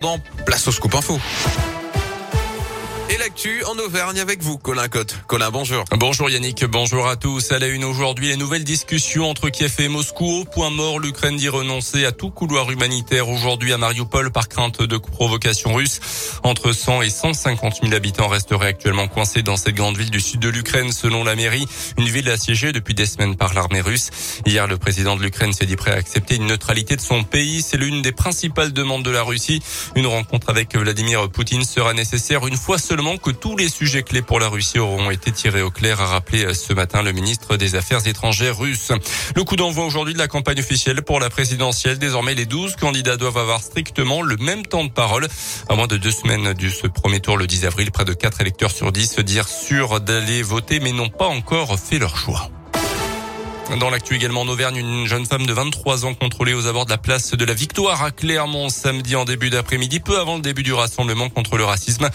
Dans Place au Scoop Info. Et l'actu en Auvergne avec vous, Colin Cotte. Colin, bonjour. Bonjour Yannick, bonjour à tous. À la une aujourd'hui, les nouvelles discussions entre Kiev et Moscou. Au point mort, l'Ukraine dit renoncer à tout couloir humanitaire aujourd'hui à Mariupol par crainte de provocation russe. Entre 100 et 150 000 habitants resteraient actuellement coincés dans cette grande ville du sud de l'Ukraine, selon la mairie. Une ville assiégée depuis des semaines par l'armée russe. Hier, le président de l'Ukraine s'est dit prêt à accepter une neutralité de son pays. C'est l'une des principales demandes de la Russie. Une rencontre avec Vladimir Poutine sera nécessaire une fois seulement que tous les sujets clés pour la Russie auront été tirés au clair, a rappelé ce matin le ministre des Affaires étrangères russe. Le coup d'envoi aujourd'hui de la campagne officielle pour la présidentielle. Désormais, les 12 candidats doivent avoir strictement le même temps de parole. À moins de deux semaines du ce premier tour le 10 avril, près de 4 électeurs sur 10 se dire sûrs d'aller voter mais n'ont pas encore fait leur choix. Dans l'actu également en Auvergne, une jeune femme de 23 ans contrôlée aux abords de la place de la Victoire à Clermont samedi en début d'après-midi, peu avant le début du rassemblement contre le racisme.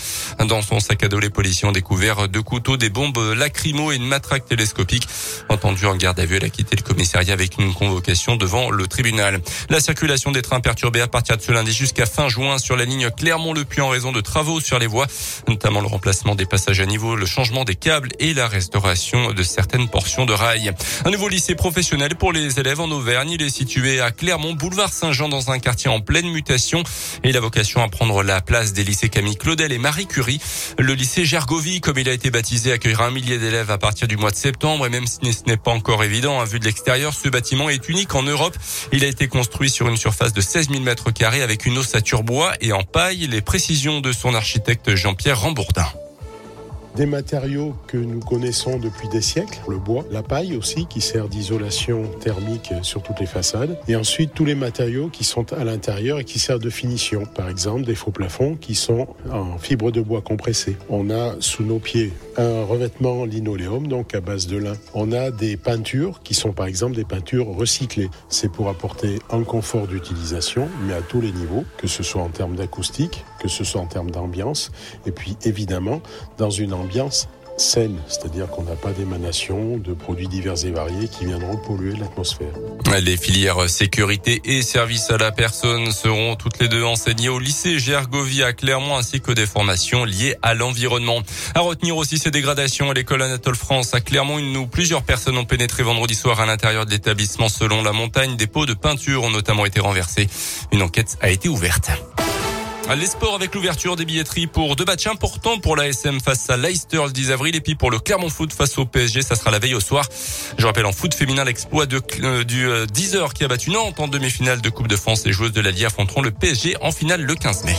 Dans son sac à dos, les policiers ont découvert deux couteaux, des bombes lacrymo et une matraque télescopique. Entendue en garde à vue, elle a quitté le commissariat avec une convocation devant le tribunal. La circulation des trains perturbée à partir de ce lundi jusqu'à fin juin sur la ligne Clermont-le-Puy en raison de travaux sur les voies, notamment le remplacement des passages à niveau, le changement des câbles et la restauration de certaines portions de rails. Un nouveau lycée professionnel pour les élèves en Auvergne. Il est situé à Clermont, boulevard Saint-Jean, dans un quartier en pleine mutation. Et il a vocation à prendre la place des lycées Camille Claudel et Marie Curie. Le lycée Gergovie, comme il a été baptisé, accueillera un millier d'élèves à partir du mois de septembre. Et même si ce n'est pas encore évident, à vue de l'extérieur, ce bâtiment est unique en Europe. Il a été construit sur une surface de 16 000 mètres carrés avec une ossature bois et en paille. Les précisions de son architecte Jean-Pierre Rambourdin des matériaux que nous connaissons depuis des siècles, le bois, la paille aussi qui sert d'isolation thermique sur toutes les façades, et ensuite tous les matériaux qui sont à l'intérieur et qui servent de finition, par exemple des faux plafonds qui sont en fibre de bois compressée. On a sous nos pieds un revêtement linoléum, donc à base de lin. On a des peintures qui sont par exemple des peintures recyclées. C'est pour apporter un confort d'utilisation, mais à tous les niveaux, que ce soit en termes d'acoustique, que ce soit en termes d'ambiance, et puis évidemment dans une ambiance saine, c'est-à-dire qu'on n'a pas d'émanation de produits divers et variés qui viendront polluer l'atmosphère. Les filières sécurité et services à la personne seront toutes les deux enseignées au lycée Gergovie à Clermont ainsi que des formations liées à l'environnement. À retenir aussi ces dégradations à l'école Anatole France à Clermont, une ou plusieurs personnes ont pénétré vendredi soir à l'intérieur de l'établissement selon la montagne. Des pots de peinture ont notamment été renversés. Une enquête a été ouverte. Les sports avec l'ouverture des billetteries pour deux matchs importants pour la SM face à Leicester le 10 avril et puis pour le Clermont Foot face au PSG, ça sera la veille au soir. Je rappelle en foot féminin l'exploit euh, du 10 euh, heures qui a battu Nantes en demi-finale de Coupe de France. Les joueuses de l'Allier affronteront le PSG en finale le 15 mai.